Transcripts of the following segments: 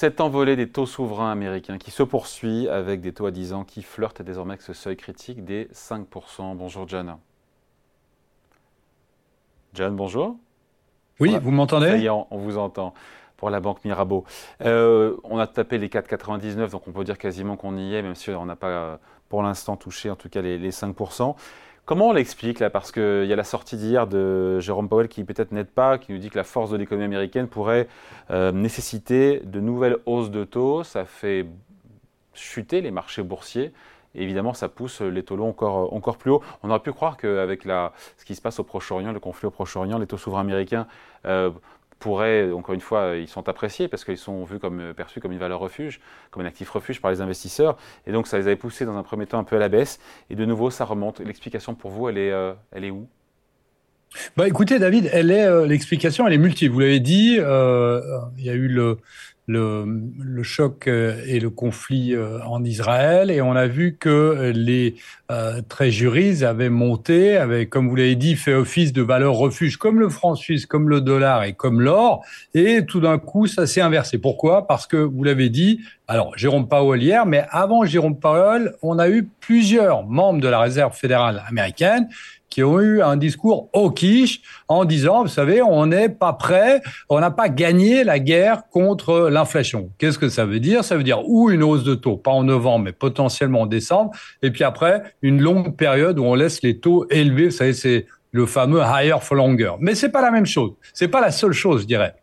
Cette envolée des taux souverains américains qui se poursuit avec des taux à 10 ans qui flirtent désormais avec ce seuil critique des 5%. Bonjour John. John, bonjour. Oui, vous m'entendez? On, vous entend pour la banque Mirabeau. Euh, on a tapé les 4,99, donc on peut dire quasiment qu'on y est, même si on n'a pas euh, pour l'instant touché en tout cas les, les 5%. Comment on l'explique là? Parce qu'il y a la sortie d'hier de Jérôme Powell qui peut-être n'aide pas, qui nous dit que la force de l'économie américaine pourrait euh, nécessiter de nouvelles hausses de taux. Ça fait chuter les marchés boursiers évidemment, ça pousse les taux longs encore, encore plus haut. On aurait pu croire qu'avec ce qui se passe au Proche-Orient, le conflit au Proche-Orient, les taux souverains américains euh, pourraient, encore une fois, ils sont appréciés parce qu'ils sont vus comme, perçus comme une valeur refuge, comme un actif refuge par les investisseurs. Et donc, ça les avait poussés dans un premier temps un peu à la baisse. Et de nouveau, ça remonte. L'explication pour vous, elle est, euh, elle est où? Bah écoutez David, elle est euh, l'explication, elle est multiple. Vous l'avez dit, il y a eu le, le, choc euh, et le conflit euh, en Israël et on a vu que les euh, avaient monté, avaient, comme vous l'avez dit, fait office de valeur refuge comme le franc suisse, comme le dollar et comme l'or. Et tout d'un coup, ça s'est inversé. Pourquoi? Parce que vous l'avez dit, alors Jérôme Powell hier, mais avant Jérôme Powell, on a eu plusieurs membres de la Réserve fédérale américaine qui ont eu un discours au quiche en disant, vous savez, on n'est pas prêt, on n'a pas gagné la guerre contre l'inflation. Qu'est-ce que ça veut dire? Ça veut dire ou une hausse de taux, pas en novembre, mais potentiellement en décembre, et puis après, une longue période où on laisse les taux élevés. Vous savez, c'est le fameux higher for longer. Mais c'est pas la même chose. C'est pas la seule chose, je dirais.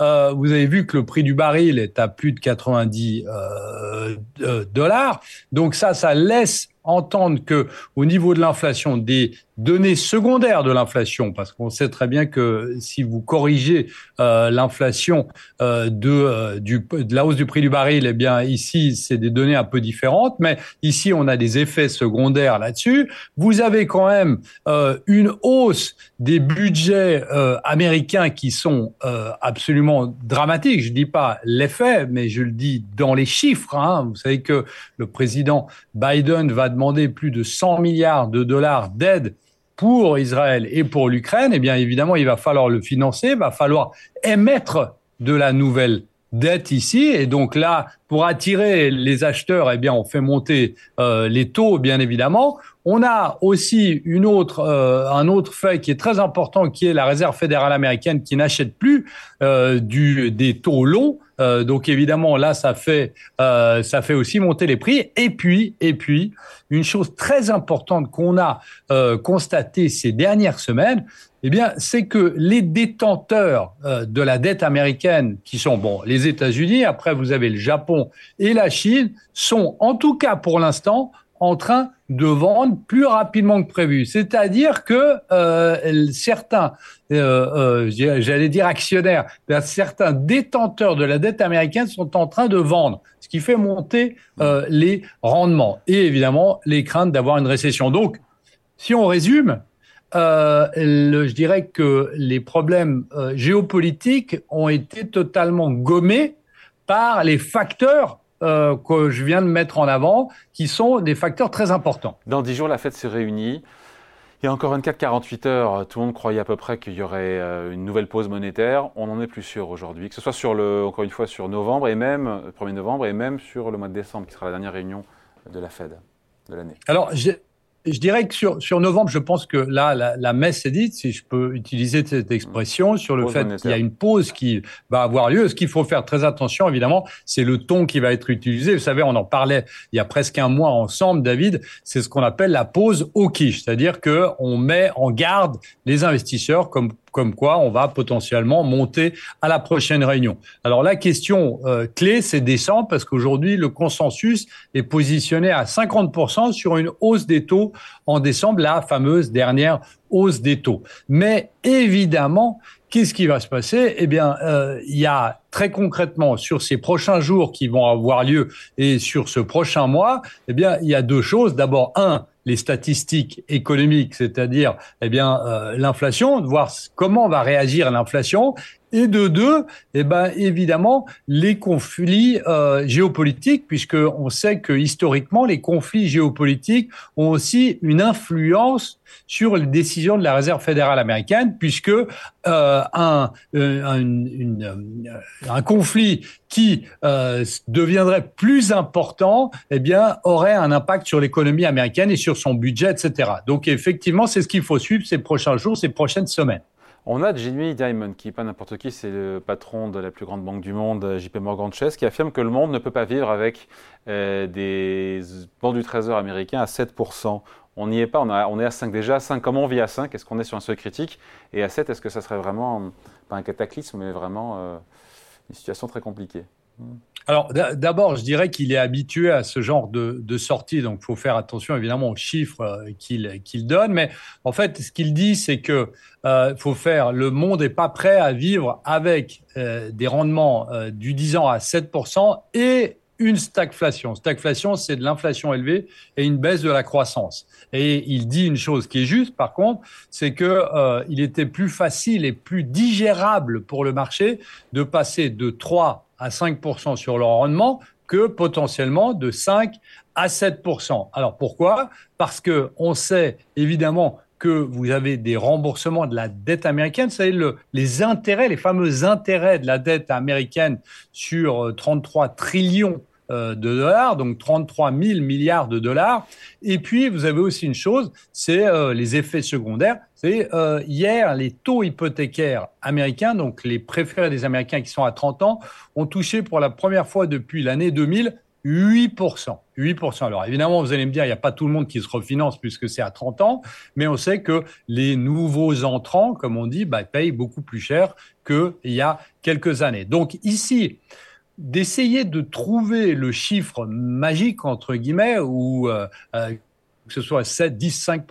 Euh, vous avez vu que le prix du baril est à plus de 90 euh, euh, dollars. Donc ça, ça laisse entendre que au niveau de l'inflation, des données secondaires de l'inflation, parce qu'on sait très bien que si vous corrigez euh, l'inflation euh, de, euh, de la hausse du prix du baril, eh bien ici c'est des données un peu différentes, mais ici on a des effets secondaires là-dessus. Vous avez quand même euh, une hausse des budgets euh, américains qui sont absolument dramatiques. Je dis pas l'effet, mais je le dis dans les chiffres. Hein. Vous savez que le président Biden va demander plus de 100 milliards de dollars d'aide pour Israël et pour l'Ukraine, eh bien évidemment, il va falloir le financer, il va falloir émettre de la nouvelle dette ici. Et donc là, pour attirer les acheteurs, eh bien, on fait monter euh, les taux, bien évidemment. On a aussi une autre, euh, un autre fait qui est très important, qui est la Réserve fédérale américaine qui n'achète plus euh, des taux longs. Euh, donc évidemment, là, ça fait, euh, ça fait aussi monter les prix. Et puis, et puis, une chose très importante qu'on a euh, constatée ces dernières semaines, eh bien, c'est que les détenteurs de la dette américaine, qui sont bon les États-Unis, après vous avez le Japon et la Chine, sont en tout cas pour l'instant en train de vendre plus rapidement que prévu. C'est-à-dire que euh, certains, euh, euh, j'allais dire actionnaires, certains détenteurs de la dette américaine sont en train de vendre, ce qui fait monter les rendements et évidemment les craintes d'avoir une récession. Donc, si on résume, je dirais que les problèmes géopolitiques ont été totalement gommés par les facteurs euh, que je viens de mettre en avant, qui sont des facteurs très importants. Dans dix jours, la Fed se réunit. Il y a encore 24-48 heures, tout le monde croyait à peu près qu'il y aurait une nouvelle pause monétaire. On n'en est plus sûr aujourd'hui, que ce soit sur le, encore une fois sur novembre et même 1er novembre et même sur le mois de décembre, qui sera la dernière réunion de la Fed de l'année. Alors, j'ai je dirais que sur, sur novembre, je pense que là, la, la messe est dite, si je peux utiliser cette expression, sur le fait qu'il y a une pause qui va avoir lieu. Ce qu'il faut faire très attention, évidemment, c'est le ton qui va être utilisé. Vous savez, on en parlait il y a presque un mois ensemble, David. C'est ce qu'on appelle la pause au quiche, c'est-à-dire que on met en garde les investisseurs comme comme quoi on va potentiellement monter à la prochaine réunion. Alors la question euh, clé, c'est décembre, parce qu'aujourd'hui, le consensus est positionné à 50% sur une hausse des taux en décembre, la fameuse dernière hausse des taux. Mais évidemment, qu'est-ce qui va se passer? Eh bien, euh, il y a très concrètement sur ces prochains jours qui vont avoir lieu et sur ce prochain mois, eh bien, il y a deux choses. D'abord, un, les statistiques économiques, c'est-à-dire eh bien euh, l'inflation, voir comment va réagir l'inflation, Et de deux, eh ben, évidemment, les conflits euh, géopolitiques, puisque on sait que historiquement, les conflits géopolitiques ont aussi une influence sur les décisions de la Réserve fédérale américaine, puisque euh, un, euh, un, un, conflit qui euh, deviendrait plus important, eh bien, aurait un impact sur l'économie américaine et sur son budget, etc. Donc, effectivement, c'est ce qu'il faut suivre ces prochains jours, ces prochaines semaines. On a Jimmy Dimon, qui n'est pas n'importe qui, c'est le patron de la plus grande banque du monde, JP Morgan Chase, qui affirme que le monde ne peut pas vivre avec euh, des banques du trésor américains à 7%. On n'y est pas, on, est à 5 déjà. À 5, comment on vit à 5 Est-ce qu'on est sur un seuil critique? Et à 7, est-ce que ça serait vraiment, pas un cataclysme, mais vraiment euh, une situation très compliquée? Alors d'abord, je dirais qu'il est habitué à ce genre de, sortie, donc il faut faire attention évidemment aux chiffres euh, qu'il donne. Mais en fait, ce qu'il dit, c'est que euh, faut faire. Le monde n'est pas prêt à vivre avec euh, des rendements du 10 ans à 7% et une stagflation. Stagflation, c'est de l'inflation élevée et une baisse de la croissance. Et il dit une chose qui est juste, par contre, c'est que il était plus facile et plus digérable pour le marché de passer de 3 à 5% sur leur rendement que potentiellement de 5 à 7%. Alors pourquoi? Parce que on sait évidemment que vous avez des remboursements de la dette américaine, savez, le, les intérêts, les fameux intérêts de la dette américaine sur 33 euh, trillions de dollars, donc 33 000 milliards de dollars. Et puis, vous avez aussi une chose, c'est euh, les effets secondaires. C'est euh, hier, les taux hypothécaires américains, donc les préférés des Américains qui sont à 30 ans, ont touché pour la première fois depuis l'année 2000 8%. 8%. Alors évidemment, vous allez me dire, il n'y a pas tout le monde qui se refinance puisque c'est à 30 ans, mais on sait que les nouveaux entrants, comme on dit, bah, payent beaucoup plus cher qu'il y a quelques années. Donc ici, d'essayer de trouver le chiffre magique, entre guillemets, ou euh, euh, que ce soit 7, 10, 5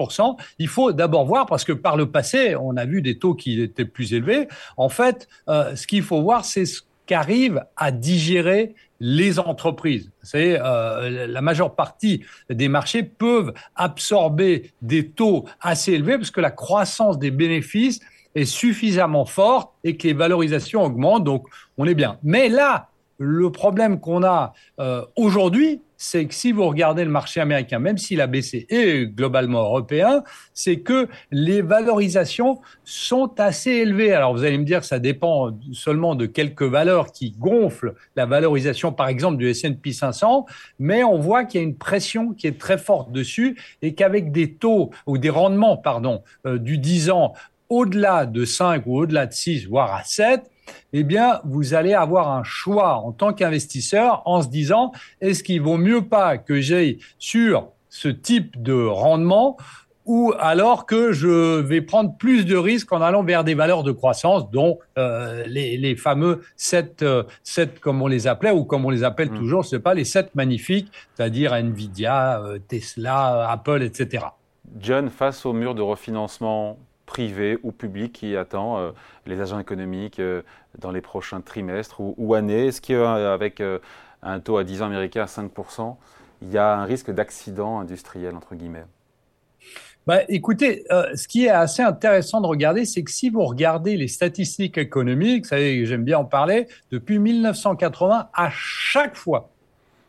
il faut d'abord voir, parce que par le passé, on a vu des taux qui étaient plus élevés. En fait, euh, ce qu'il faut voir, c'est ce qu'arrivent à digérer les entreprises. C'est la majeure partie des marchés peuvent absorber des taux assez élevés parce que la croissance des bénéfices est suffisamment forte et que les valorisations augmentent. Donc, on est bien. Mais là, le problème qu'on a euh, aujourd'hui, c'est que si vous regardez le marché américain, même s'il a baissé, et globalement européen, c'est que les valorisations sont assez élevées. Alors vous allez me dire ça dépend seulement de quelques valeurs qui gonflent la valorisation, par exemple, du S&P 500, mais on voit qu'il y a une pression qui est très forte dessus et qu'avec des taux ou des rendements, pardon, euh, du 10 ans au-delà de 5 ou au-delà de 6, voire à 7, eh bien, vous allez avoir un choix en tant qu'investisseur en se disant, est-ce qu'il vaut mieux pas que j'aille sur ce type de rendement ou alors que je vais prendre plus de risques en allant vers des valeurs de croissance, dont euh, les, fameux 7, 7, euh, comme on les appelait, ou comme on les appelle mmh. toujours, ce n'est pas les 7 magnifiques, c'est-à-dire Nvidia, euh, Tesla, Apple, etc. John, face au mur de refinancement privé ou public qui attend euh, les agents économiques euh, dans les prochains trimestres ou, années. Est-ce qu'avec euh, un taux à 10 ans américain à 5%, il y a un risque d'accident industriel, entre guillemets? Bah, écoutez, ce qui est assez intéressant de regarder, c'est que si vous regardez les statistiques économiques, vous savez, j'aime bien en parler, depuis 1980, à chaque fois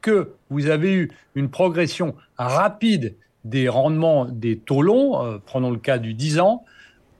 que vous avez eu une progression rapide des rendements des taux longs, prenons le cas du 10 ans,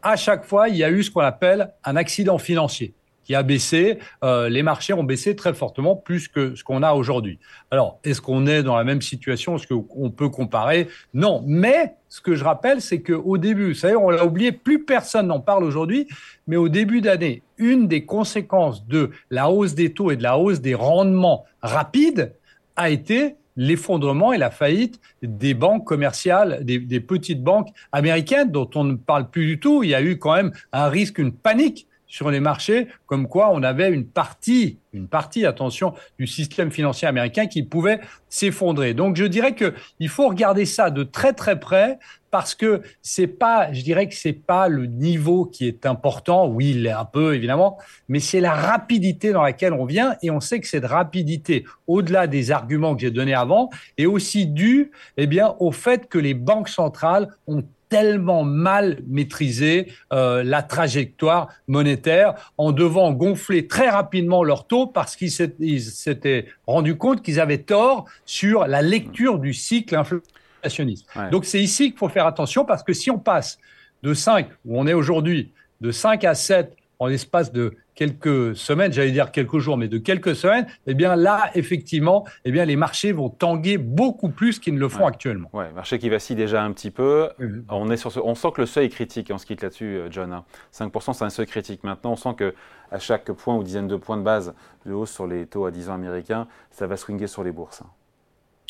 à chaque fois, il y a eu ce qu'on appelle un accident financier qui a baissé. Euh, les marchés ont baissé très fortement, plus que ce qu'on a aujourd'hui. Alors, est-ce qu'on est dans la même situation? Est-ce qu'on peut comparer? Non. Mais ce que je rappelle, c'est qu'au début, vous savez, on l'a oublié, plus personne n'en parle aujourd'hui, mais au début d'année, une des conséquences de la hausse des taux et de la hausse des rendements rapides a été l'effondrement et la faillite des banques commerciales, des, petites banques américaines dont on ne parle plus du tout. Il y a eu quand même un risque, une panique sur les marchés, comme quoi on avait une partie, une partie, attention, du système financier américain qui pouvait s'effondrer. Donc je dirais que il faut regarder ça de très très près parce que c'est pas, je dirais que c'est pas le niveau qui est important. Oui, il est un peu évidemment, mais c'est la rapidité dans laquelle on vient et on sait que cette rapidité, au-delà des arguments que j'ai donnés avant, est aussi due, eh bien, au fait que les banques centrales ont tellement mal maîtrisé euh, la trajectoire monétaire en devant gonfler très rapidement leur taux parce qu'ils s'étaient rendus compte qu'ils avaient tort sur la lecture du cycle inflationniste. Donc c'est ici qu'il faut faire attention parce que si on passe de 5, où on est aujourd'hui, de 5 à 7 en l'espace de quelques semaines, j'allais dire quelques jours, mais de quelques semaines, eh bien là, effectivement, eh bien les marchés vont tanguer beaucoup plus qu'ils ne le font actuellement. Ouais, marché qui vacille déjà un petit peu. On est sur on sent que le seuil est critique. on se quitte là-dessus, euh, John. 5%, hein. c'est un seuil critique. Maintenant, on sent que à chaque point ou dizaine de points de base de hausse sur les taux à 10 ans américains, ça va swinguer sur les bourses. Hein.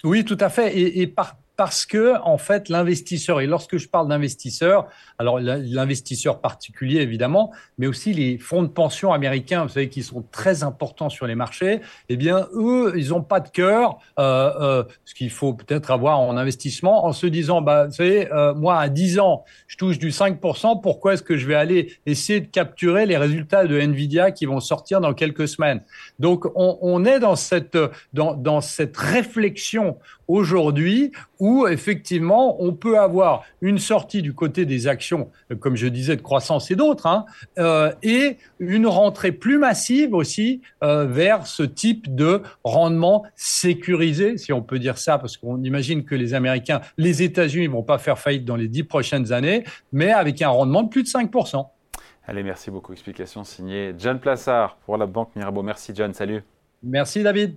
Oui, tout à fait. Et, et par, parce que en fait l'investisseur et lorsque je parle d'investisseur, alors l'investisseur particulier évidemment, mais aussi les fonds de pension américains, vous savez qui sont très importants sur les marchés, eh bien eux ils n'ont pas de cœur, euh, euh, ce qu'il faut peut-être avoir en investissement, en se disant bah vous savez euh, moi à 10 ans je touche du 5%, pourquoi est-ce que je vais aller essayer de capturer les résultats de Nvidia qui vont sortir dans quelques semaines? Donc on, on est dans cette dans, dans cette réflexion aujourd'hui où effectivement on peut avoir une sortie du côté des actions, comme je disais, de croissance et d'autres, hein, euh, et une rentrée plus massive aussi euh, vers ce type de rendement sécurisé, si on peut dire ça, parce qu'on imagine que les Américains, les États-Unis vont pas faire faillite dans les dix prochaines années, mais avec un rendement de plus de 5%. Allez, merci beaucoup. Explication signée John Plassard pour la Banque Mirabeau. Merci John, salut. Merci David.